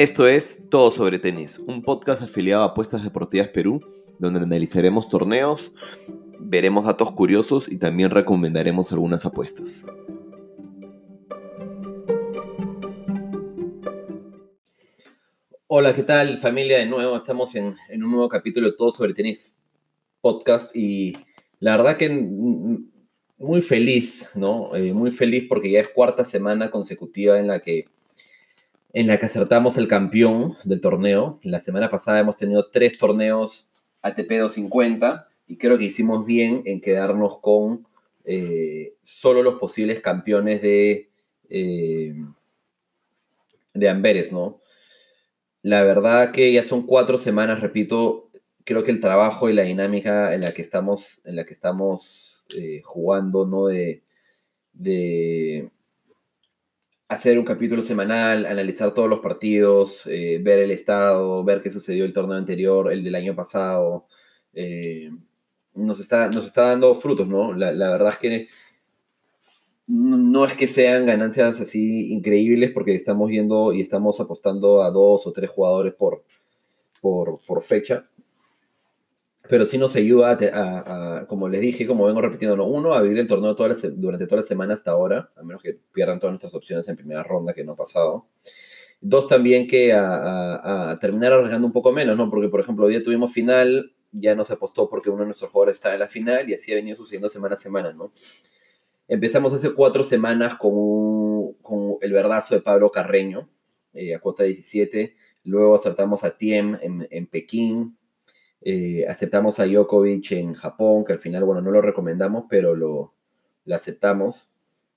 Esto es Todo sobre Tenis, un podcast afiliado a Apuestas Deportivas Perú, donde analizaremos torneos, veremos datos curiosos y también recomendaremos algunas apuestas. Hola, ¿qué tal familia? De nuevo estamos en, un nuevo capítulo de Todo sobre Tenis podcast y la verdad que muy feliz, ¿no? Eh, muy feliz porque ya es cuarta semana consecutiva en la que en la que acertamos el campeón del torneo. La semana pasada hemos tenido tres torneos ATP 250 y creo que hicimos bien en quedarnos con eh, solo los posibles campeones de, eh, de Amberes, ¿no? La verdad que ya son cuatro semanas, repito, creo que el trabajo y la dinámica en la que estamos, en la que estamos eh, jugando, ¿no? De, de hacer un capítulo semanal, analizar todos los partidos, eh, ver el estado, ver qué sucedió el torneo anterior, el del año pasado, eh, nos, está, nos está dando frutos, ¿no? La, verdad es que no es que sean ganancias así increíbles porque estamos yendo y estamos apostando a dos o tres jugadores por, por, por fecha, pero sí nos ayuda a, como les dije, como vengo repitiendo, uno, a vivir el torneo durante toda la semana hasta ahora, a menos que pierdan todas nuestras opciones en primera ronda que no ha pasado. Dos, también que a, terminar arriesgando un poco menos, ¿no? Porque, por ejemplo, hoy día tuvimos final, ya no se apostó porque uno de nuestros jugadores está en la final y así ha venido sucediendo semana a semana, ¿no? Empezamos hace cuatro semanas con, con el verdazo de Pablo Carreño, eh, a cuota 17. Luego acertamos a Tiem en, en Pekín, eh, aceptamos a Djokovic en Japón, que al final, bueno, no lo recomendamos, pero lo, aceptamos.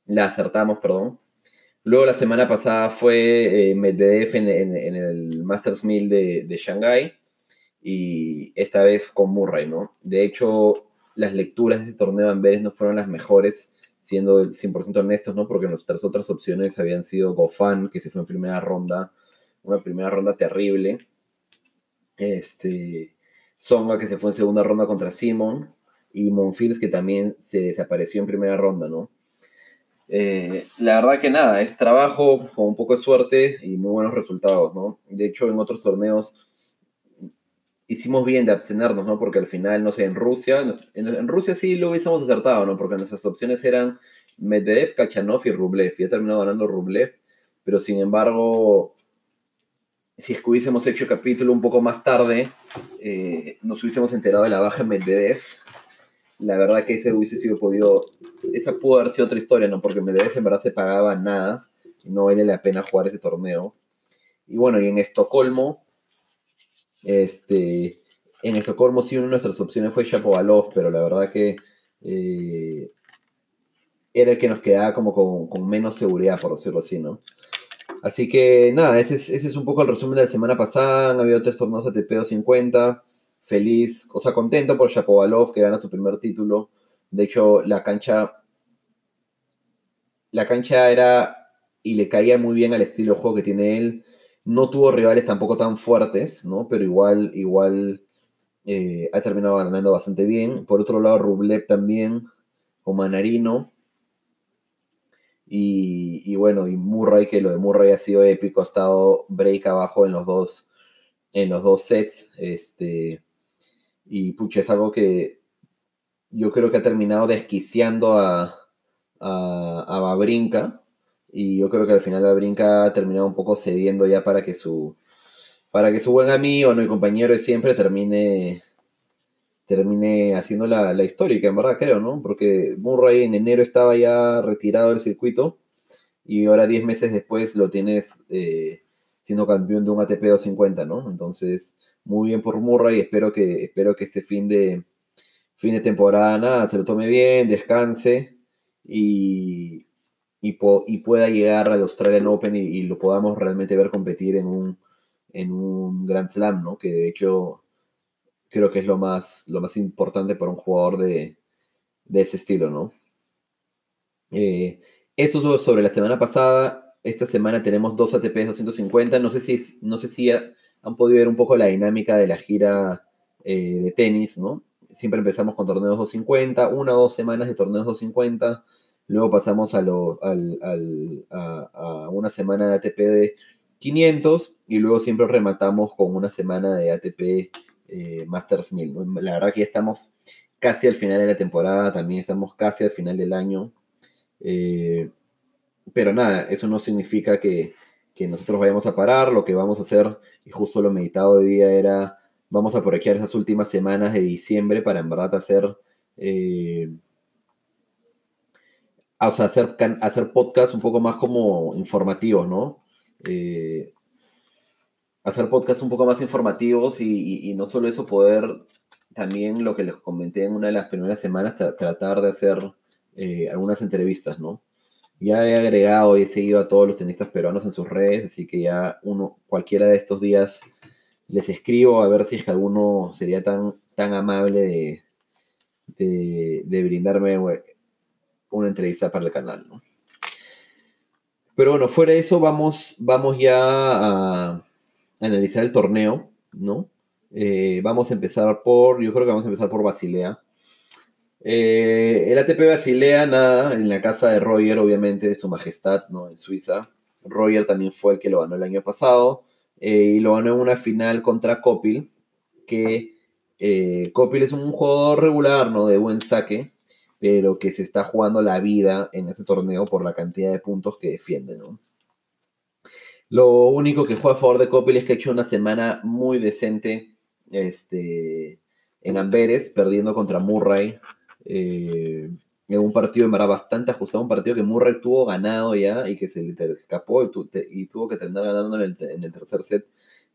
La acertamos, perdón. Luego la semana pasada fue eh, Medvedev en, el Masters 1000 de, de Shanghái y esta vez con Murray, ¿no? De hecho, las lecturas de ese torneo de Amberes no fueron las mejores, siendo 100% honestos, ¿no? Porque nuestras otras opciones habían sido Gofan, que se fue en primera ronda, una primera ronda terrible. Este, Songa que se fue en segunda ronda contra Simon y Monfils que también se desapareció en primera ronda, ¿no? Eh, la verdad que nada, es trabajo con un poco de suerte y muy buenos resultados, ¿no? De hecho, en otros torneos hicimos bien de abstenernos, ¿no? Porque al final, no sé, en Rusia, en, Rusia sí lo hubiésemos acertado, ¿no? Porque nuestras opciones eran Medvedev, Kachanov y Rublev. Y ha terminado ganando Rublev, pero sin embargo, si es que hubiésemos hecho capítulo un poco más tarde, eh, nos hubiésemos enterado de la baja en Medvedev. La verdad que ese hubiese sido podido, esa pudo haber sido otra historia, ¿no? Porque Medvedev en verdad se pagaba nada no vale la pena jugar ese torneo. Y bueno, y en Estocolmo, este, en Estocolmo sí una de nuestras opciones fue Shapovalov, pero la verdad que eh, era el que nos quedaba como con, con menos seguridad, por decirlo así, ¿no? Así que nada, ese es, un poco el resumen de la semana pasada. Han habido tres torneos ATP 250. Feliz, o sea, contento por Shapovalov que gana su primer título. De hecho, la cancha. La cancha era. Y le caía muy bien al estilo de juego que tiene él. No tuvo rivales tampoco tan fuertes, ¿no? Pero igual, igual eh, ha terminado ganando bastante bien. Por otro lado, Rublev también, con Manarino. Y, bueno, y Murray, que lo de Murray ha sido épico, ha estado break abajo en los dos, en los dos sets. Este, y pucha, es algo que yo creo que ha terminado desquiciando a, a, a Babrinka. Y yo creo que al final Babrinka ha terminado un poco cediendo ya para que su, para que su buen amigo, ¿no? y compañero de siempre termine termine haciendo la, la histórica, en verdad creo, ¿no? Porque Murray en enero estaba ya retirado del circuito y ahora 10 meses después lo tienes eh, siendo campeón de un ATP 250, ¿no? Entonces, muy bien por Murray, espero que, espero que este fin de, fin de temporada nada, se lo tome bien, descanse y, y, pueda llegar al Australian Open y, lo podamos realmente ver competir en un, en un Grand Slam, ¿no? Que de hecho creo que es lo más, lo más importante para un jugador de, ese estilo, ¿no? Eh, eso sobre la semana pasada. Esta semana tenemos dos ATP 250. No sé si, no sé si han podido ver un poco la dinámica de la gira eh, de tenis, ¿no? Siempre empezamos con torneos 250, una o dos semanas de torneos 250. Luego pasamos a, a, una semana de ATP de 500 y luego siempre rematamos con una semana de ATP eh, Masters 1000. La verdad que ya estamos casi al final de la temporada, también estamos casi al final del año. Eh, pero nada, eso no significa que, nosotros vayamos a parar, lo que vamos a hacer, y justo lo meditado hoy día era, vamos a aprovechar esas últimas semanas de diciembre para en verdad hacer... Eh, o sea, hacer, hacer podcasts un poco más como informativos, ¿no? Eh, hacer podcasts un poco más informativos y, no solo eso, poder también lo que les comenté en una de las primeras semanas, tratar de hacer eh, algunas entrevistas, ¿no? Ya he agregado y he seguido a todos los tenistas peruanos en sus redes, así que ya uno, cualquiera de estos días les escribo a ver si es que alguno sería tan, tan amable de, de, de brindarme una entrevista para el canal, ¿no? Pero bueno, fuera de eso, vamos, vamos ya a analizar el torneo, ¿no? Eh, vamos a empezar por, yo creo que vamos a empezar por Basilea. Eh, el ATP Basilea, nada, en la casa de Roger, obviamente, de su majestad, ¿no? En Suiza. Roger también fue el que lo ganó el año pasado. Eh, y lo ganó en una final contra Copil, que Copil es un jugador regular, ¿no? De buen saque pero que se está jugando la vida en ese torneo por la cantidad de puntos que defiende, ¿no? Lo único que juega a favor de Coppel es que ha hecho una semana muy decente este, en Amberes, perdiendo contra Murray. Eh, en un partido en verdad bastante ajustado, un partido que Murray tuvo ganado ya y que se le escapó y, tuvo que terminar ganando en el, tercer set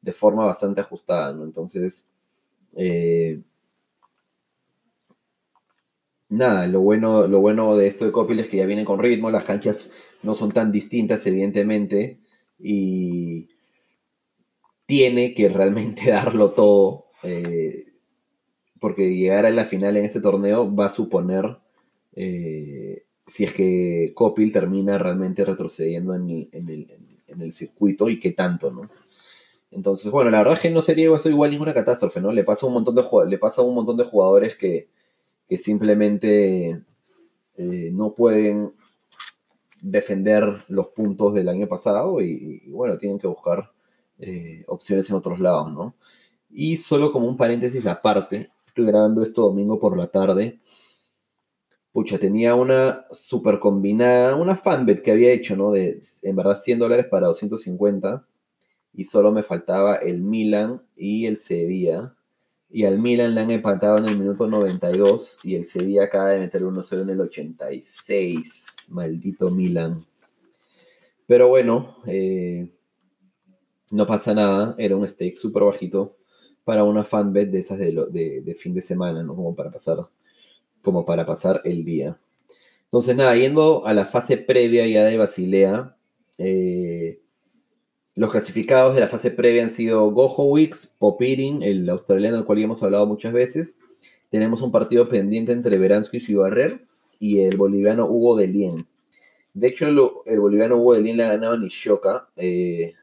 de forma bastante ajustada, ¿no? Entonces, eh, nada, lo bueno, lo bueno de esto de Copil es que ya viene con ritmo, las canchas no son tan distintas, evidentemente, y tiene que realmente darlo todo, eh, porque llegar a la final en este torneo va a suponer, eh, si es que Copil termina realmente retrocediendo en el, circuito y qué tanto, ¿no? Entonces, bueno, la verdad es que no sería eso igual ninguna catástrofe, ¿no? Le pasa un montón de, le pasa a un montón de jugadores que que simplemente eh, no pueden defender los puntos del año pasado y, bueno, tienen que buscar eh, opciones en otros lados, ¿no? Y solo como un paréntesis aparte, estoy grabando esto domingo por la tarde. Pucha, tenía una super combinada, una fanbet que había hecho, ¿no? De en verdad 100 dólares para 250 y solo me faltaba el Milan y el Sevilla y al Milan le han empatado en el minuto 92 y el Sevilla acaba de meter 1-0 en el 86. Maldito Milan. Pero bueno, eh, no pasa nada. Era un stake súper bajito para una fanbet de esas de, fin de semana, ¿no? Como para pasar, como para pasar el día. Entonces, nada, yendo a la fase previa ya de Basilea, eh, los clasificados de la fase previa han sido Gohowicz, Popirin, el australiano del cual ya hemos hablado muchas veces. Tenemos un partido pendiente entre Veransky y Barrer y el boliviano Hugo Delien. De hecho, el, boliviano Hugo Delien le ha ganado a Nishoka eh,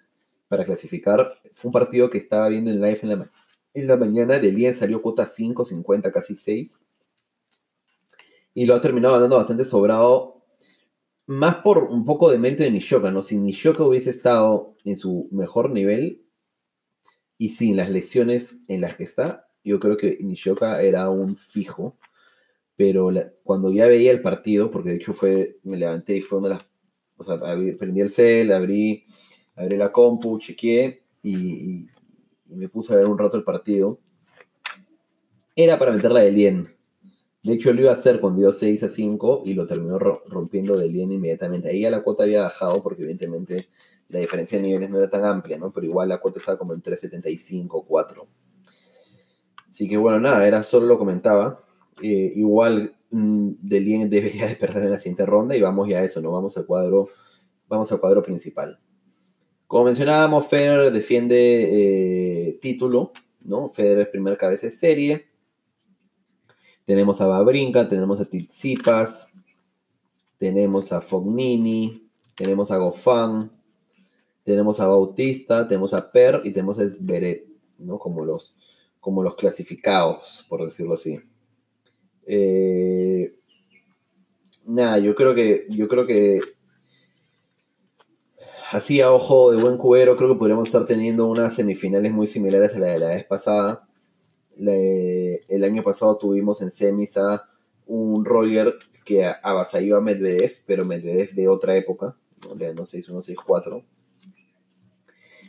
para clasificar. Fue un partido que estaba viendo en live en la, en la mañana. Delien salió cuota 5, 50, casi 6. Y lo ha terminado ganando bastante sobrado más por un poco de mente de Nishoka, ¿no? Si Nishoka hubiese estado en su mejor nivel y sin las lesiones en las que está, yo creo que Nishoka era un fijo. Pero cuando ya veía el partido, porque de hecho fue, me levanté y fue una de las. O sea, prendí el cel, abrí, abrí la compu, chequeé y, me puse a ver un rato el partido. Era para meterla de Lien de hecho, lo iba a hacer cuando dio 6 a 5 y lo terminó rompiendo del inmediatamente. Ahí ya la cuota había bajado porque evidentemente la diferencia de niveles no era tan amplia, ¿no? Pero igual la cuota estaba como en 3.75, 4. Así que bueno, nada, era solo lo comentaba. Eh, igual mm, Delien debería de perder en la siguiente ronda y vamos ya a eso, ¿no? Vamos al cuadro, vamos al cuadro principal. Como mencionábamos, Federer defiende eh, título, ¿no? Federer es primer cabeza de serie. Tenemos a Babrinka, tenemos a Tizipas, tenemos a Fognini, tenemos a Gofan, tenemos a Bautista, tenemos a Per y tenemos a Zverev, ¿no? Como los, como los clasificados, por decirlo así. Eh, nada, yo creo que, yo creo que así a ojo de buen cubero, creo que podríamos estar teniendo unas semifinales muy similares a la de la vez pasada. El año pasado tuvimos en semis a un Roger que avasalló a Medvedev, pero Medvedev de otra época, ¿no? le ganó 6-1, 6-4.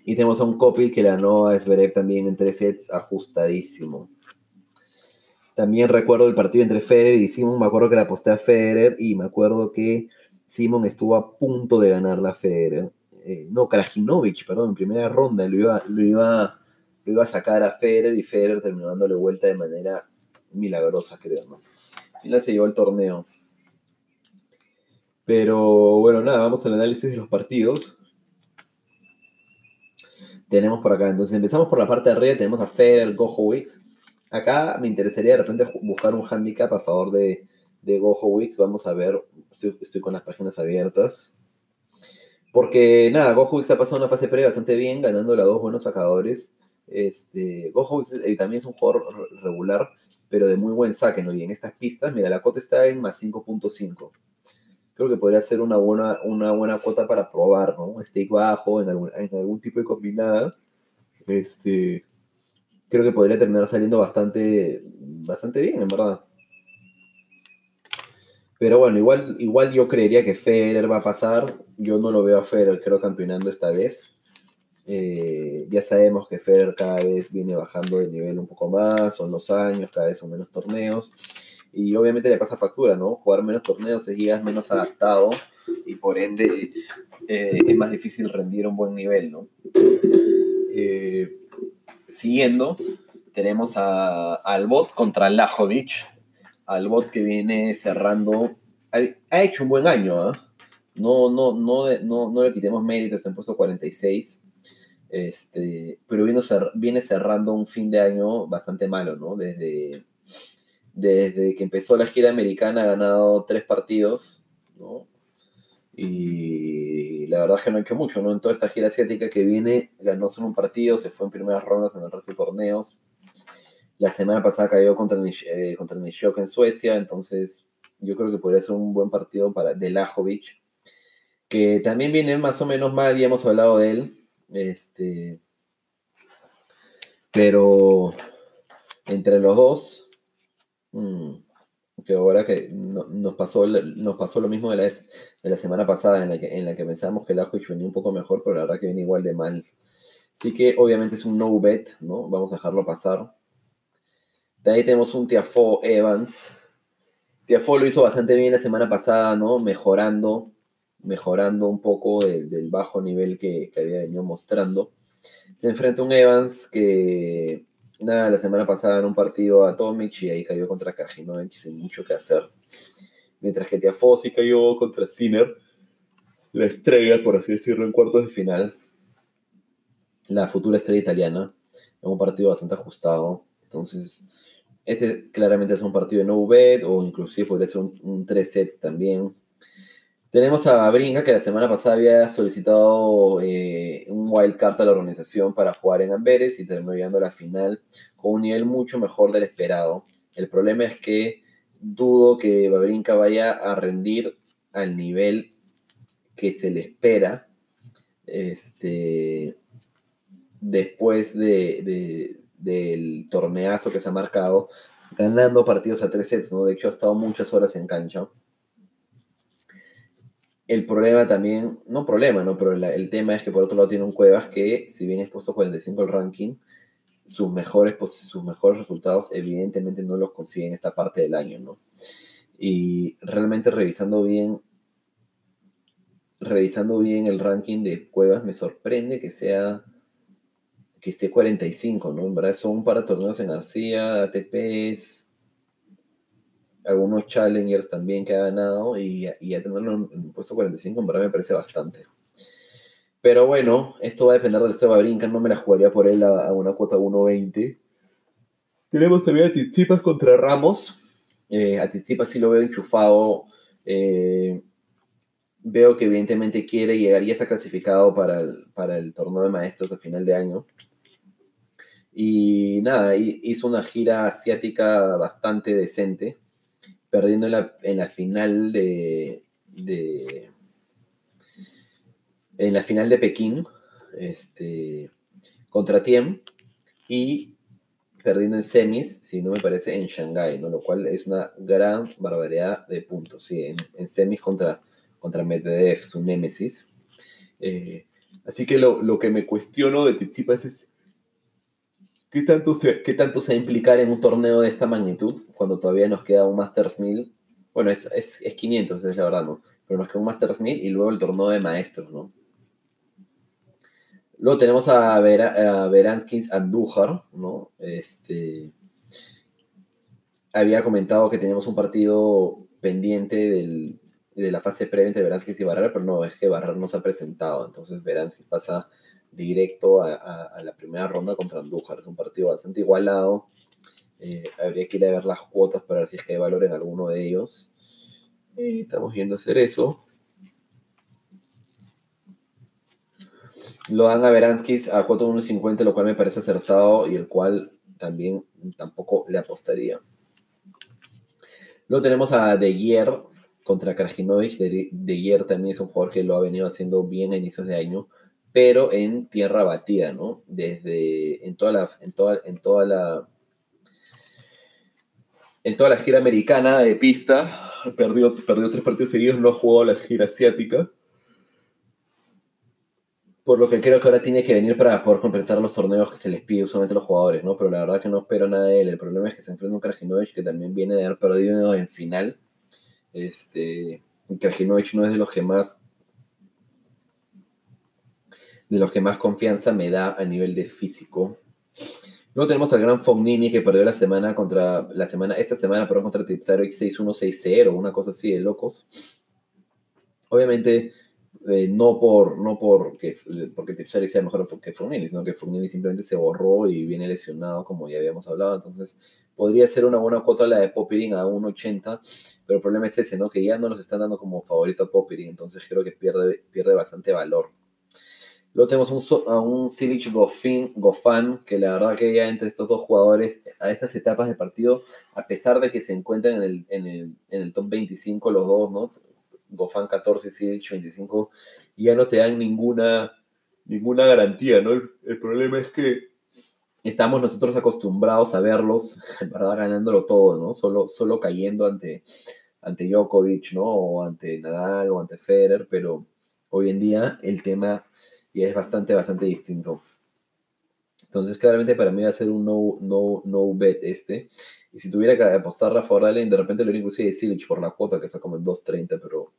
Y tenemos a un Kopil que le ganó a Zverev también en tres sets ajustadísimo. También recuerdo el partido entre Federer y Simon, me acuerdo que la aposté a Federer y me acuerdo que Simon estuvo a punto de ganar la Federer. Eh, no, Krajinovic, perdón, en primera ronda lo iba, lo, iba, lo iba a sacar a Federer y Federer terminó dándole vuelta de manera milagrosa, creo, ¿no? final se llevó el torneo. Pero bueno, nada, vamos al análisis de los partidos. Tenemos por acá, entonces empezamos por la parte de arriba, tenemos a Federer, Gojo-Wix. Acá me interesaría de repente buscar un handicap a favor de, de Gojo-Wix. Vamos a ver, estoy, con las páginas abiertas. Porque nada, Gojo-Wix ha pasado una fase previa bastante bien, ganando a dos buenos sacadores. Este, Gojo eh, también es un jugador regular, pero de muy buen saque, ¿no? Y en estas pistas, mira, la cuota está en más 5.5. Creo que podría ser una buena, una buena cuota para probar, ¿no? Un stake bajo, en algún, en algún tipo de combinada. Este, creo que podría terminar saliendo bastante, bastante bien, en verdad. Pero bueno, igual, igual yo creería que Federer va a pasar. Yo no lo veo a Federer, creo, campeonando esta vez. Eh, ya sabemos que Federer cada vez viene bajando de nivel un poco más, son los años, cada vez son menos torneos. Y obviamente le pasa factura, ¿no? Jugar menos torneos es menos adaptado y por ende eh, es más difícil rendir un buen nivel, ¿no? Eh, siguiendo, tenemos a, al bot contra Lajovic. Al bot que viene cerrando. Ha, hecho un buen año, ¿ah? No, no, no, no, no le quitemos méritos, han puesto 46 este, pero viene, cerrando un fin de año bastante malo, ¿no? Desde, desde que empezó la gira americana ha ganado tres partidos, ¿no? Y la verdad es que no ha hecho mucho, ¿no? En toda esta gira asiática que viene, ganó solo un partido, se fue en primeras rondas en el resto de torneos. La semana pasada cayó contra eh, contra en Suecia, entonces yo creo que podría ser un buen partido para Delajovic, que también viene más o menos mal, ya hemos hablado de él, este, pero entre los dos, mm, que ahora que nos, pasó, nos pasó lo mismo de la, de la semana pasada, en la que, en la que pensábamos que el Ajoich venía un poco mejor, pero la verdad que viene igual de mal. Así que obviamente es un no bet, ¿no? Vamos a dejarlo pasar. De ahí tenemos un Tiafo Evans. Tiafo lo hizo bastante bien la semana pasada, ¿no? Mejorando mejorando un poco del, bajo nivel que, había venido mostrando. Se enfrenta un Evans que, nada, la semana pasada en un partido a Tomic y ahí cayó contra Kajinovic sin mucho que hacer. Mientras que Tiafosi cayó contra Sinner, la estrella, por así decirlo, en cuartos de final. La futura estrella italiana. En un partido bastante ajustado. Entonces, este claramente es un partido de no bet o inclusive podría ser un, un 3 sets también tenemos a Bringa, que la semana pasada había solicitado eh, un wildcard a la organización para jugar en Amberes y terminó llegando a la final con un nivel mucho mejor del esperado. El problema es que dudo que Babrinka vaya a rendir al nivel que se le espera este, después de, del torneazo que se ha marcado, ganando partidos a tres sets, ¿no? De hecho, ha estado muchas horas en cancha. El problema también, no problema, ¿no? Pero el tema es que por otro lado tiene un Cuevas que, si bien es puesto 45 el ranking, sus mejores, sus mejores resultados evidentemente no los consigue en esta parte del año, ¿no? Y realmente revisando bien, revisando bien el ranking de Cuevas, me sorprende que sea, que esté 45, ¿no? En verdad son para torneos en García, ATPs, algunos challengers también que ha ganado y, y a tenerlo en puesto 45 en verdad me parece bastante. Pero bueno, esto va a depender del Seba Brinca, no me la jugaría por él a, una cuota 1.20. Tenemos también a Tizipas contra Ramos. Eh, a Tizipas sí lo veo enchufado. Eh, veo que evidentemente quiere llegar y está clasificado para el, para el torneo de maestros de final de año. Y nada, hizo una gira asiática bastante decente perdiendo en la, final de, en la final de Pekín este, contra Tiem y perdiendo en semis, si no me parece, en Shanghái, ¿no? lo cual es una gran barbaridad de puntos. ¿sí? En, semis contra, contra Medvedev, su némesis. Eh, así que lo, lo, que me cuestiono de Tsitsipas es ¿qué tanto, se, qué tanto se va a implicar en un torneo de esta magnitud cuando todavía nos queda un Masters 1000. Bueno, es, es, es 500, es la verdad, ¿no? Pero nos queda un Masters 1000 y luego el torneo de maestros, ¿no? Luego tenemos a, Vera, Veranskis Andújar, ¿no? Este, había comentado que teníamos un partido pendiente de la fase previa entre Veranskis y Barrar, pero no, es que Barrar no se ha presentado. Entonces Veranskis pasa directo a, la primera ronda contra Andújar. Es un partido bastante igualado. Eh, habría que ir a ver las cuotas para ver si es que hay valor en alguno de ellos. Y estamos viendo hacer eso. Lo dan a Veranskis a 4.150, lo cual me parece acertado y el cual también tampoco le apostaría. Luego tenemos a De Gier contra Krajinovic. De, de también es un jugador que lo ha venido haciendo bien a inicios de año, pero en tierra batida, ¿no? Desde en toda la en toda, en toda la en toda la gira americana de pista, perdió, perdió tres partidos seguidos, no jugado la gira asiática por lo que creo que ahora tiene que venir para poder completar los torneos que se les pide usualmente a los jugadores, ¿no? Pero la verdad que no espero nada de él. El problema es que se enfrenta a un Krajinovic que también viene de haber perdido en final. Este, Krajinovic no es de los que más de los que más confianza me da a nivel de físico. Luego tenemos al gran Fognini que perdió la semana contra la semana esta semana pero contra Tipsarevic 6-1-6-0, una cosa así de locos. Obviamente eh, no por no porque, porque sea mejor que Fognini, sino que Fognini simplemente se borró y viene lesionado, como ya habíamos hablado. Entonces, podría ser una buena cuota la de Popirin a 1.80, pero el problema es ese, ¿no? Que ya no nos están dando como favorito a Popirin, entonces creo que pierde, pierde bastante valor. Luego tenemos a un Silic Goffin, que la verdad que ya entre estos dos jugadores, a estas etapas de partido, a pesar de que se encuentran en el, en el, en el top 25 los dos, ¿no? Gofan 14, Sidic 25, y ya no te dan ninguna, ninguna garantía, ¿no? El, problema es que estamos nosotros acostumbrados a verlos, verdad, ganándolo todo, ¿no? Solo, solo cayendo ante, ante Djokovic, ¿no? O ante Nadal o ante Federer, pero hoy en día el tema ya es bastante, bastante distinto. Entonces, claramente para mí va a ser un no, no, no bet este. Y si tuviera que apostar a favor de repente lo que de Silich por la cuota, que está como en 2.30, pero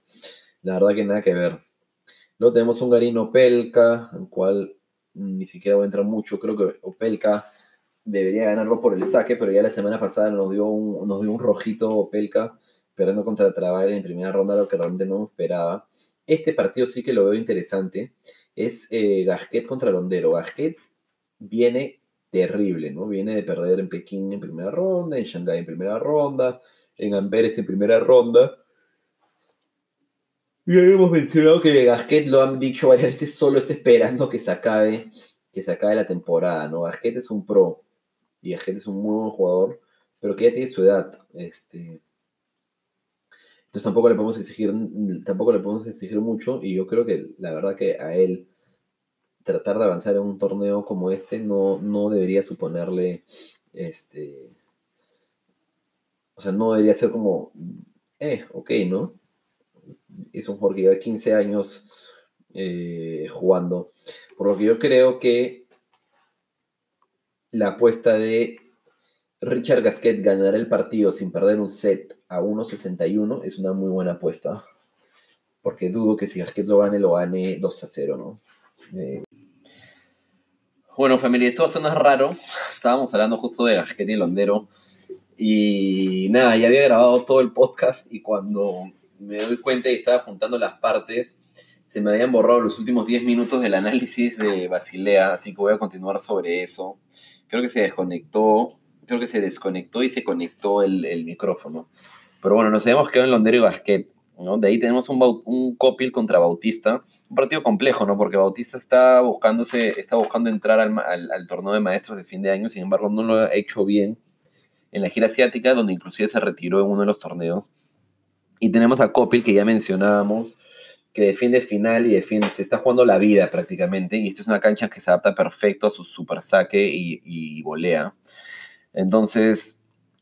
la verdad que nada que ver. Luego tenemos un Garino Opelka, el cual ni siquiera voy a entrar mucho. Creo que Opelka debería ganarlo por el saque, pero ya la semana pasada nos dio un, nos dio un rojito Opelka, perdiendo contra Trabajar en primera ronda, lo que realmente no esperaba. Este partido sí que lo veo interesante. Es eh, Gasquet contra Londero. Gasquet viene terrible, ¿no? Viene de perder en Pekín en primera ronda, en Shanghái en primera ronda, en Amberes en primera ronda. Y habíamos mencionado que Gasquet lo han dicho varias veces, solo está esperando que se acabe, que se acabe la temporada, ¿no? Gasquet es un pro y Gasquet es un muy buen jugador, pero que ya tiene su edad. Este, tampoco le podemos exigir, tampoco le podemos exigir mucho, y yo creo que la verdad que a él tratar de avanzar en un torneo como este no, no debería suponerle, este, o sea, no debería ser como, eh, ok, ¿no? Es un jugador que lleva 15 años eh, jugando, por lo que yo creo que la apuesta de Richard Gasquet ganar el partido sin perder un set a 1.61 es una muy buena apuesta. Porque dudo que si Gasquet lo gane, lo gane 2 a 0, ¿no? Bueno, familia, esto suena raro. Estábamos hablando justo de Gasquet y Londero. Y nada, ya había grabado todo el podcast y cuando me doy cuenta y estaba juntando las partes, se me habían borrado los últimos 10 minutos del análisis de Basilea, así que voy a continuar sobre eso. Creo que se desconectó, creo que se desconectó y se conectó el, el micrófono. Pero bueno, nos habíamos quedado en Londero y Basquet. De ahí tenemos un, un Copil contra Bautista, un partido complejo, ¿no? Porque Bautista está, buscándose, está buscando entrar al, al, torneo de maestros de fin de año, sin embargo no lo ha hecho bien en la gira asiática, donde inclusive se retiró en uno de los torneos. Y tenemos a Copil, que ya mencionábamos, que defiende final y defiende, se está jugando la vida prácticamente, y esta es una cancha que se adapta perfecto a su super saque y, y volea. Entonces,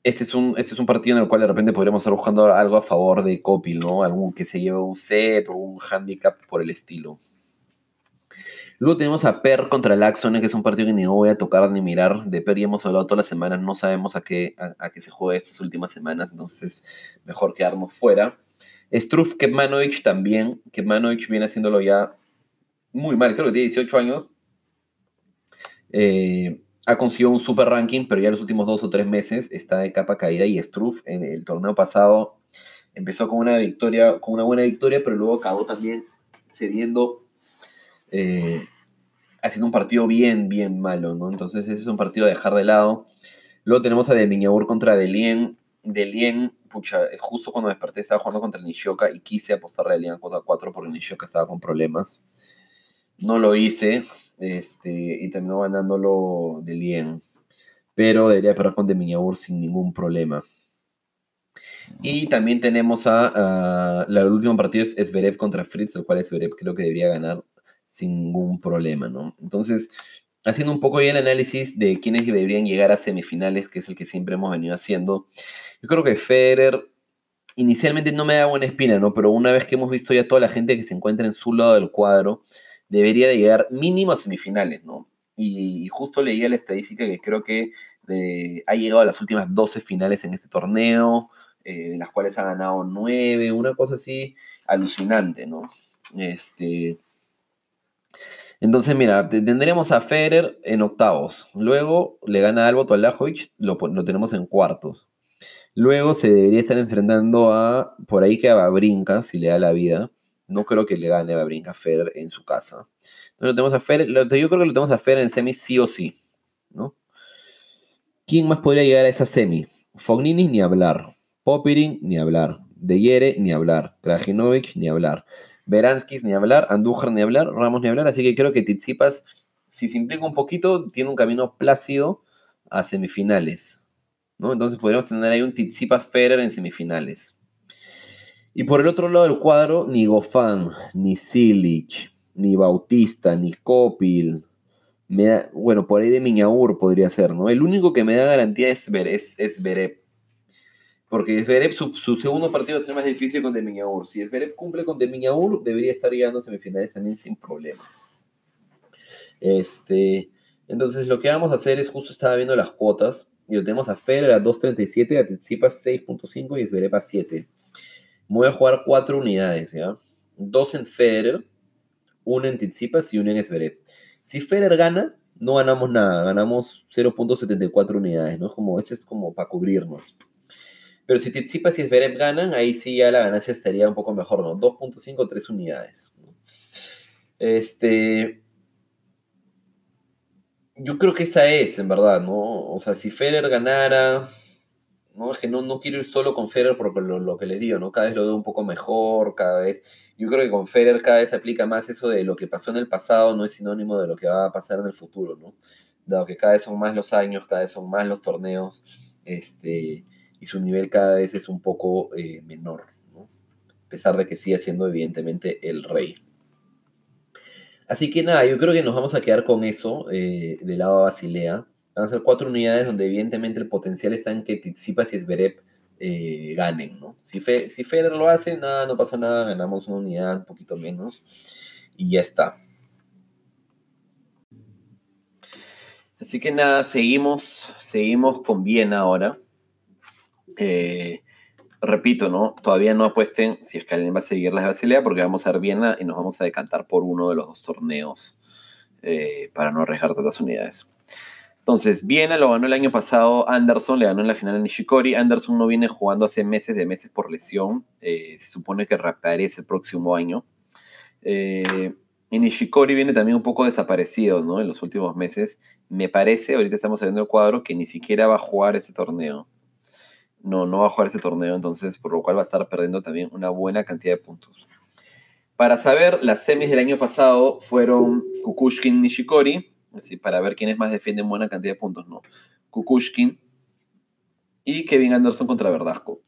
este es, un, este es un partido en el cual de repente podríamos estar buscando algo a favor de Copil, ¿no? Algún que se lleve un set o un handicap por el estilo. Luego tenemos a Per contra Laxon, que es un partido que ni voy a tocar ni mirar. De Per ya hemos hablado todas las semanas, no sabemos a qué, a, qué se juega estas últimas semanas, entonces mejor quedarnos fuera. Struff Kepmanovic también. Kepmanovic viene haciéndolo ya muy mal, creo que tiene 18 años. Eh, ha conseguido un super ranking, pero ya los últimos dos o tres meses está de capa caída y Struff en el torneo pasado empezó con una victoria, con una buena victoria, pero luego acabó también cediendo, eh, haciendo un partido bien, bien malo, ¿no? Entonces ese es un partido a dejar de lado. Luego tenemos a Demiñaur contra Delien. Delien, pucha, justo cuando desperté estaba jugando contra Nishioka y quise apostarle a Delien 4 a 4 porque Nishioka estaba con problemas. No lo hice, este, y terminó ganándolo de Lien. Pero debería perder con Demiñaur sin ningún problema. Y también tenemos a, el último partido es Zverev contra Fritz, el cual Zverev creo que debería ganar sin ningún problema, ¿no? Entonces, haciendo un poco ya el análisis de quiénes deberían llegar a semifinales, que es el que siempre hemos venido haciendo, yo creo que Federer inicialmente no me da buena espina, ¿no? Pero una vez que hemos visto ya toda la gente que se encuentra en su lado del cuadro, debería de llegar mínimo a semifinales, ¿no? Y, justo leía la estadística que creo que ha llegado a las últimas 12 finales en este torneo, eh, de las cuales ha ganado 9, una cosa así alucinante, ¿no? Este, entonces, mira, tendríamos a Federer en octavos. Luego le gana Albo Tolajovic, lo, lo tenemos en cuartos. Luego se debería estar enfrentando a, por ahí que a Brinca, si le da la vida. No creo que le gane a Brinca Federer en su casa. Entonces lo tenemos a Federer, yo creo que lo tenemos a Federer en semi sí o sí, ¿no? ¿Quién más podría llegar a esa semi? Fognini ni hablar, Popirin ni hablar, De Yere ni hablar, Krajinovic ni hablar, Beranskis ni hablar, Andújar ni hablar, Ramos ni hablar, así que creo que Tizipas, si se implica un poquito, tiene un camino plácido a semifinales, ¿no? Entonces podríamos tener ahí un Tizipas Federer en semifinales. Y por el otro lado del cuadro, ni Gofán, ni Silic, ni Bautista, ni Copil. bueno, por ahí de Miñaur podría ser, ¿no? El único que me da garantía es, Ver, es, es Porque Zverev, su, su, segundo partido a ser más difícil con Demiñaur. Si Zverev cumple con Demiñaur, debería estar llegando a semifinales también sin problema. Este, entonces, lo que vamos a hacer es, justo estaba viendo las cuotas, y lo tenemos a Federer a 2.37, a Tsitsipas 6.5 y Zverev a 7 voy a jugar cuatro unidades, ¿ya? Dos en Federer, una en Tsitsipas y una en Zverev. Si Federer gana, no ganamos nada, ganamos 0.74 unidades, ¿no? Como, ese es como para cubrirnos. Pero si Tsitsipas y Zverev ganan, ahí sí ya la ganancia estaría un poco mejor, ¿no? 2.5, 3 unidades. Este... Yo creo que esa es, en verdad, ¿no? O sea, si Federer ganara, ¿no? Es que no, no quiero ir solo con Federer por lo, que les digo, ¿no? Cada vez lo veo un poco mejor, cada vez... Yo creo que con Federer cada vez se aplica más eso de lo que pasó en el pasado no es sinónimo de lo que va a pasar en el futuro, ¿no? Dado que cada vez son más los años, cada vez son más los torneos, este, y su nivel cada vez es un poco eh, menor, ¿no? A pesar de que sigue siendo evidentemente el rey. Así que nada, yo creo que nos vamos a quedar con eso eh, del lado de Basilea. Van a ser cuatro unidades donde evidentemente el potencial está en que Tsitsipas y Zverev eh, ganen, ¿no? Si, si Federer lo hace, nada, no pasa nada, ganamos una unidad, un poquito menos, y ya está. Así que nada, seguimos, seguimos con Viena ahora. Eh, repito, ¿no? Todavía no apuesten si es va a seguir la Basilea porque vamos a ver Viena y nos vamos a decantar por uno de los dos torneos eh, para no arriesgar tantas unidades. Entonces, Viena lo ganó el año pasado, Anderson le ganó en la final a Nishikori. Anderson no viene jugando hace meses de meses por lesión. Eh, se supone que reaparece el próximo año. Eh, y Nishikori viene también un poco desaparecido ¿no? en los últimos meses. Me parece, ahorita estamos viendo el cuadro, que ni siquiera va a jugar ese torneo. No, no va a jugar ese torneo, entonces por lo cual va a estar perdiendo también una buena cantidad de puntos. Para saber, las semis del año pasado fueron Kukushkin Nishikori, así para ver quiénes más defienden buena cantidad de puntos, ¿no? Kukushkin y Kevin Anderson contra Verdasco.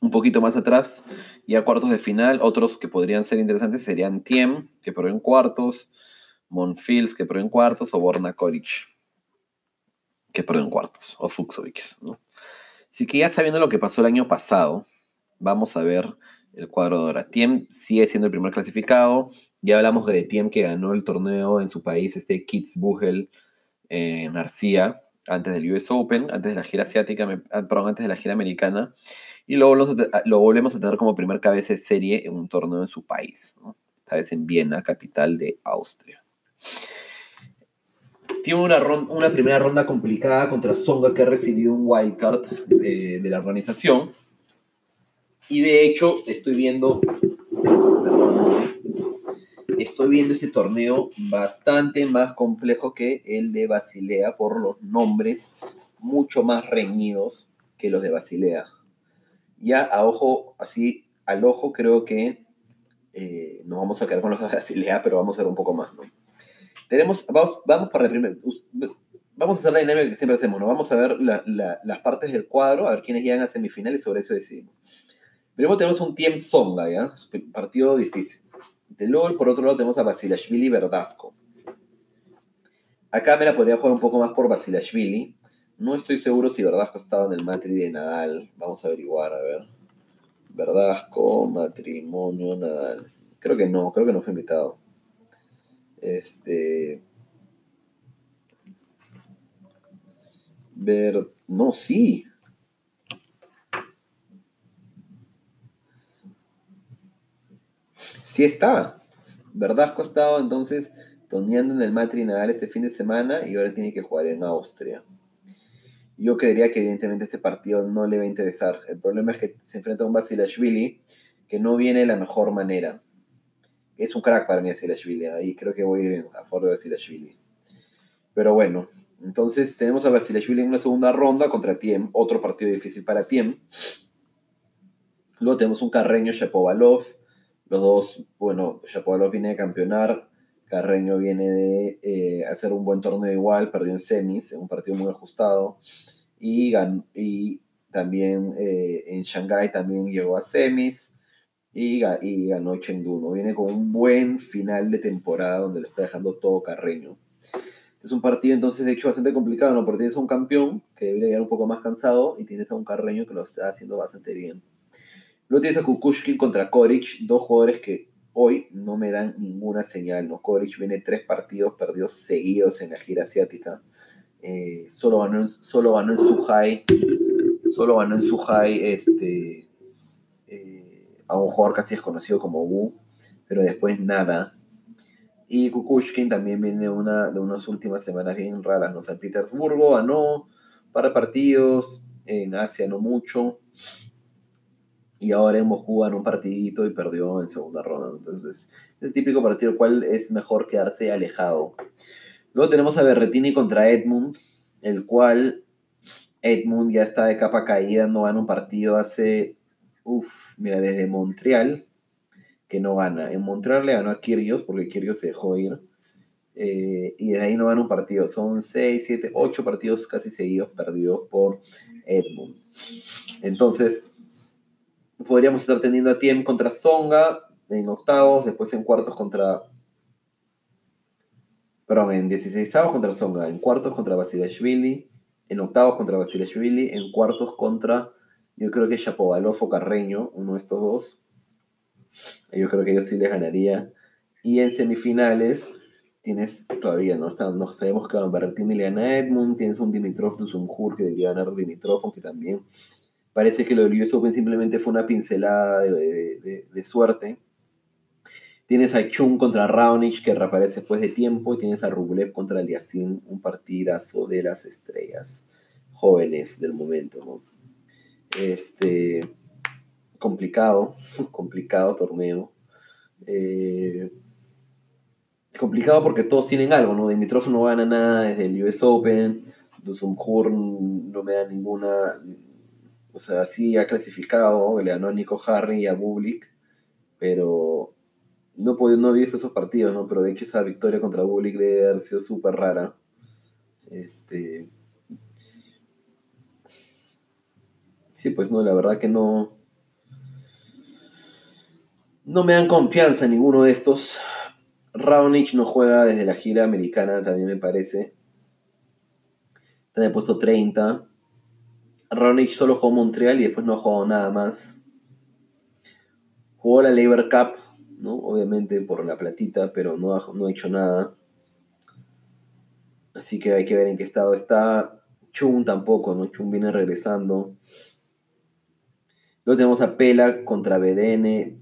Un poquito más atrás, ya cuartos de final, otros que podrían ser interesantes serían Tiem, que perdió en cuartos, Monfils, que perdió en cuartos, o Borna Koric, que perdió en cuartos, o Fuxovic, ¿no? Así que ya sabiendo lo que pasó el año pasado, vamos a ver el cuadro de ahora. Tiem sigue siendo el primer clasificado. Ya hablamos de Tiem que ganó el torneo en su país, este Kitzbühel en Arcía, antes del US Open, antes de la gira asiática, ah, perdón, antes de la gira americana. Y luego lo, volvemos a tener como primer cabeza de serie en un torneo en su país, ¿no? esta vez en Viena, capital de Austria. Tiene una, una primera ronda complicada contra Songa que ha recibido un wildcard eh, de la organización. Y de hecho estoy viendo, estoy viendo este torneo bastante más complejo que el de Basilea por los nombres mucho más reñidos que los de Basilea. Ya a ojo, así al ojo creo que eh, no vamos a quedar con los de Basilea, pero vamos a ver un poco más, ¿no? Tenemos, vamos, vamos para el vamos a hacer la dinámica que siempre hacemos, ¿no? Vamos a ver las partes del cuadro, a ver quiénes llegan a semifinales sobre eso decidimos. Primero tenemos un Tiem Zonga, ¿ya? Partido difícil. De LOL, por otro lado, tenemos a Basilashvili Verdasco. Acá me la podría jugar un poco más por Basilashvili. No estoy seguro si Verdasco estaba en el matri de Nadal. Vamos a averiguar, a ver. Verdasco, matrimonio, Nadal. Creo que no, creo que no fue invitado. Este. Ver. No, sí. Sí está. ¿Verdad? Ha estado entonces toneando en el Matri Nadal este fin de semana y ahora tiene que jugar en Austria. Yo creería que evidentemente este partido no le va a interesar. El problema es que se enfrenta a un Basilashvili que no viene de la mejor manera es un crack para mí Basilashvili. Ahí creo que voy a ir a favor de Basilashvili. Pero bueno, entonces tenemos a Basilashvili en una segunda ronda contra Tiem, otro partido difícil para Tiem. Luego tenemos un Carreño Shapovalov. Los dos, bueno, Shapovalov viene de campeonar. Carreño viene de eh, hacer un buen torneo igual, perdió en semis, en un partido muy ajustado. Y, y también eh, en Shanghai también llegó a semis y, ganó Chengdu, ¿no? Viene con un buen final de temporada donde lo está dejando todo Carreño. Es un partido entonces de hecho bastante complicado, ¿no? Porque tienes a un campeón que debería llegar un poco más cansado y tienes a un Carreño que lo está haciendo bastante bien. Luego tienes a Kukushkin contra Koric, dos jugadores que hoy no me dan ninguna señal, ¿no? Koric viene tres partidos perdidos seguidos en la gira asiática. Eh, solo, ganó en, solo ganó en Suhai, solo ganó en Suhai este, a un jugador casi desconocido como Wu, pero después nada. Y Kukushkin también viene una, de unas últimas semanas bien raras, ¿no? San Petersburgo ganó para partidos, en Asia no mucho, y ahora en Moscú ganó un partidito y perdió en segunda ronda. Entonces, es el típico partido cual es mejor quedarse alejado. Luego tenemos a Berretini contra Edmund, el cual Edmund ya está de capa caída, no gana un partido hace Uf, mira, desde Montreal, que no gana. En Montreal le ganó a Kyrgios, porque Kyrgios se dejó ir. Eh, y desde ahí no gana un partido. Son 6, 7, 8 partidos casi seguidos perdidos por Edmund. Entonces, podríamos estar teniendo a Tiem contra Songa en octavos, después en cuartos contra. Perdón, en 16 contra Songa, en cuartos contra Basilashvili, en octavos contra Basilashvili, en cuartos contra yo creo que Chapovalov o Carreño, uno de estos dos. Yo creo que ellos sí les ganaría. Y en semifinales tienes todavía, ¿no? no sabemos que Berrettini le gana a Edmund, tienes un Dimitrov de Sumhur que debería ganar Dimitrov, aunque también parece que lo del US Open simplemente fue una pincelada de, suerte. Tienes a Chung contra Raonic que reaparece después de tiempo y tienes a Rublev contra Aliasim, un partidazo de las estrellas jóvenes del momento, ¿no? Este, complicado, complicado torneo. Eh, complicado porque todos tienen algo, ¿no? Dimitrov no gana nada desde el US Open, Dusumhurn no me da ninguna, o sea, sí ha clasificado, le ganó a Harry y a Bublik, pero no, no he visto esos partidos, ¿no? Pero de hecho esa victoria contra Bublik debe haber sido súper rara. Este, Sí, pues no, la verdad que no, No me dan confianza ninguno de estos. Raonic no juega desde la gira americana, también me parece. Está en el puesto 30. Raonic solo jugó Montreal y después no ha jugado nada más. Jugó la Labor Cup, ¿no? Obviamente por la platita, pero no ha, no ha hecho nada. Así que hay que ver en qué estado está. Chun tampoco, ¿no? Chun viene regresando. Luego tenemos a Pela contra BDN.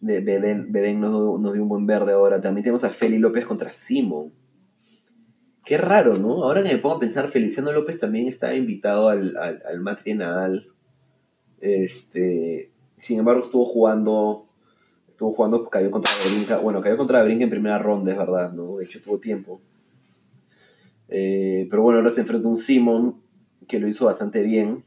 Beden, nos, dio un buen verde ahora. También tenemos a Feli López contra Simon. Qué raro, ¿no? Ahora que me pongo a pensar, Feliciano López también está invitado al, al, al Nadal. Este, sin embargo, estuvo jugando. Estuvo jugando, cayó contra Brinca. Bueno, cayó contra Brinca en primera ronda, es verdad, ¿no? De hecho, tuvo tiempo. Eh, pero bueno, ahora se enfrenta a un Simon que lo hizo bastante bien.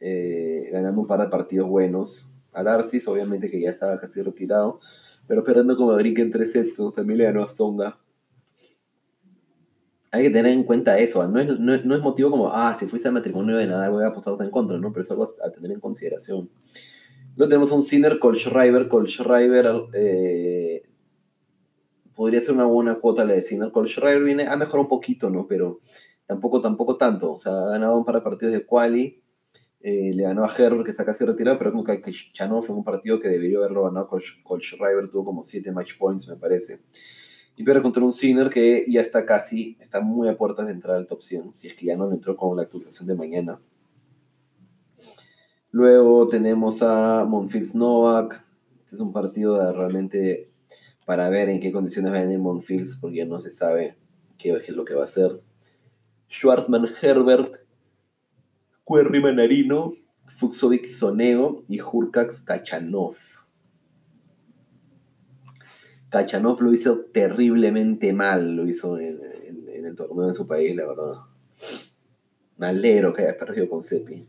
Eh, ganando un par de partidos buenos a Darcy, obviamente que ya estaba casi retirado, pero perdiendo como brinque en tres sets, también le ganó a Songa. Hay que tener en cuenta eso, no es, no, es, motivo como, ah, si fuiste al matrimonio de nada voy a apostarte en contra, ¿no? Pero es algo a tener en consideración. Luego tenemos a un Sinner, Colschreiber, Colschreiber eh, podría ser una buena cuota la de Sinner. Colschreiber viene, ha mejorado un poquito, ¿no? Pero tampoco, tampoco tanto, o sea, ha ganado un par de partidos de quali, eh, le ganó a Herbert, que está casi retirado, pero como que fue un partido que debería haberlo ganado. Col Schreiber tuvo como 7 match points, me parece. Y pero contra un Sinner que ya está casi, está muy a puertas de entrar al top 100, si es que ya no entró con la actualización de mañana. Luego tenemos a Monfils Novak. Este es un partido realmente para ver en qué condiciones va a venir Monfils, porque ya no se sabe qué es lo que va a hacer. Schwarzman Herbert Querry Manarino, Fuxovic Sonego y Hurkax Kachanov. Kachanov lo hizo terriblemente mal, lo hizo en, el torneo de su país, la verdad. Malero que haya perdido con Sepi.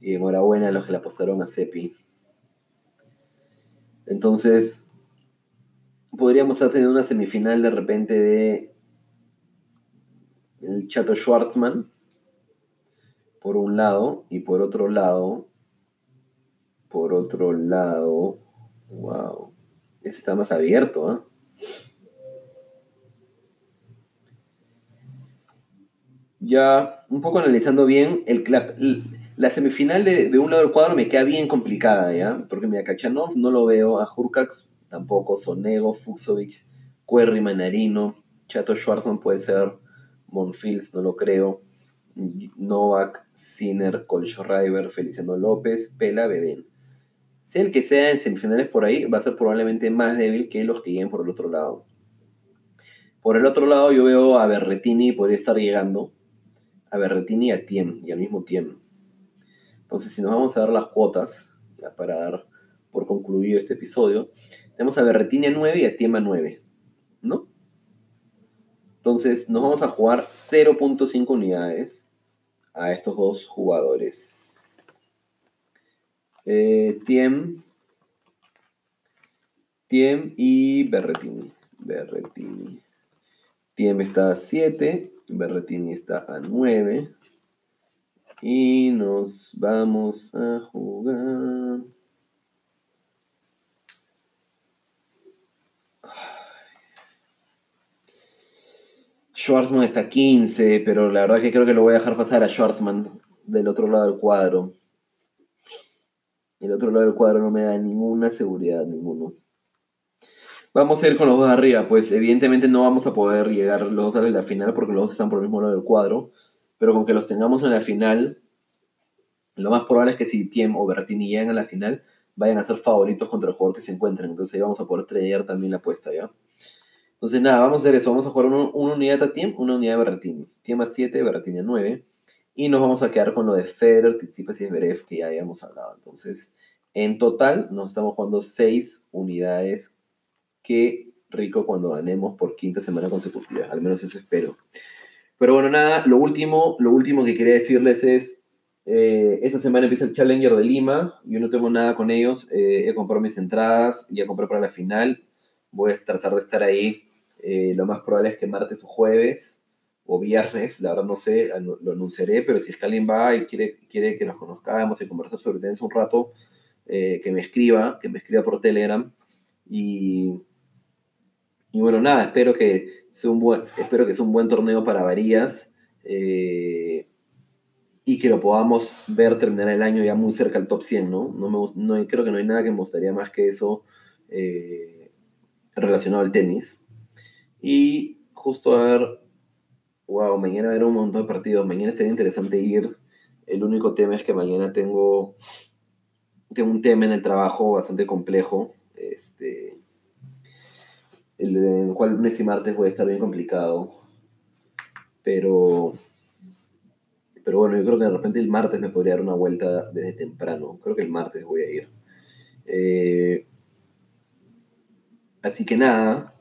Y enhorabuena a los que le apostaron a Sepi. Entonces, podríamos hacer una semifinal de repente de el Chato Schwartzman por un lado, y por otro lado, por otro lado, wow, ese está más abierto, ¿ah? Ya, un poco analizando bien, el, la, semifinal de, un lado del cuadro me queda bien complicada, ¿ya? Porque mira, Kachanov no lo veo, a Hurkax tampoco, Sonego, Fuxovic, Querry, Manarino, Chato Schwarzman puede ser, Monfils no lo creo, Novak, Sinner, Colchorriver, Feliciano López, Pela, Bedén. Sea el que sea en semifinales por ahí, va a ser probablemente más débil que los que lleguen por el otro lado. Por el otro lado, yo veo a Berretini podría estar llegando. A Berretini y a Tiem, y al mismo Tiem. Entonces, si nos vamos a dar las cuotas, ya para dar por concluido este episodio, tenemos a Berretini a 9 y a Tiem a 9. ¿No? Entonces nos vamos a jugar 0.5 unidades a estos dos jugadores. Eh, Tiem, Tiem y Berretini. Berretini. Tiem está a 7, Berretini está a 9. Y nos vamos a jugar. Schwarzman está 15, pero la verdad que creo que lo voy a dejar pasar a Schwarzman del otro lado del cuadro. El otro lado del cuadro no me da ninguna seguridad, ninguno. Vamos a ir con los dos de arriba, pues evidentemente no vamos a poder llegar los dos a la final porque los dos están por el mismo lado del cuadro, pero con que los tengamos en la final, lo más probable es que si Tiem o Bertini llegan a la final, vayan a ser favoritos contra el jugador que se encuentren. Entonces ahí vamos a poder traer también la apuesta, ¿ya? Entonces, nada, vamos a hacer eso. Vamos a jugar una unidad a Tiem, una unidad de Berrettini. Tiem a 7, Berrettini a 9. Y nos vamos a quedar con lo de Federer, Tsitsipas y Zverev, que ya habíamos hablado. Entonces, en total, nos estamos jugando 6 unidades. Qué rico cuando ganemos por quinta semana consecutiva. Al menos eso espero. Pero bueno, nada, lo último, lo último que quería decirles es, eh, esta semana empieza el Challenger de Lima, yo no tengo nada con ellos, eh, he comprado mis entradas, ya compré para la final, voy a tratar de estar ahí eh, lo más probable es que martes o jueves o viernes, la verdad no sé, lo anunciaré, pero si es que alguien va y quiere, quiere que nos conozcamos y conversar sobre tenis un rato, eh, que me escriba, que me escriba por Telegram. Y, y bueno, nada, espero que sea un buen, espero que un buen torneo para Varías. Eh, y que lo podamos ver terminar el año ya muy cerca al top 100, ¿no? no, me, no creo que no hay nada que me gustaría más que eso eh, relacionado al tenis. Y justo a ver, wow, mañana habrá un montón de partidos, mañana estaría interesante ir. El único tema es que mañana tengo, tengo un tema en el trabajo bastante complejo, este, el, el cual lunes y martes voy a estar bien complicado. Pero pero bueno, yo creo que de repente el martes me podría dar una vuelta desde temprano. Creo que el martes voy a ir. Eh, así que nada,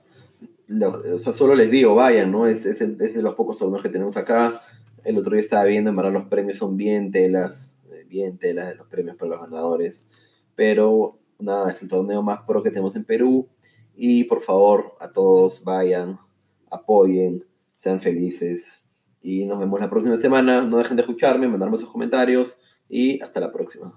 o sea, solo les digo, vayan, ¿no? Es, es, de los pocos torneos que tenemos acá. El otro día estaba viendo, en verdad los premios son bien telas, eh, bien telas de los premios para los ganadores. Pero nada, es el torneo más pro que tenemos en Perú. Y por favor, a todos vayan, apoyen, sean felices. Y nos vemos la próxima semana. No dejen de escucharme, mandarme sus comentarios y hasta la próxima.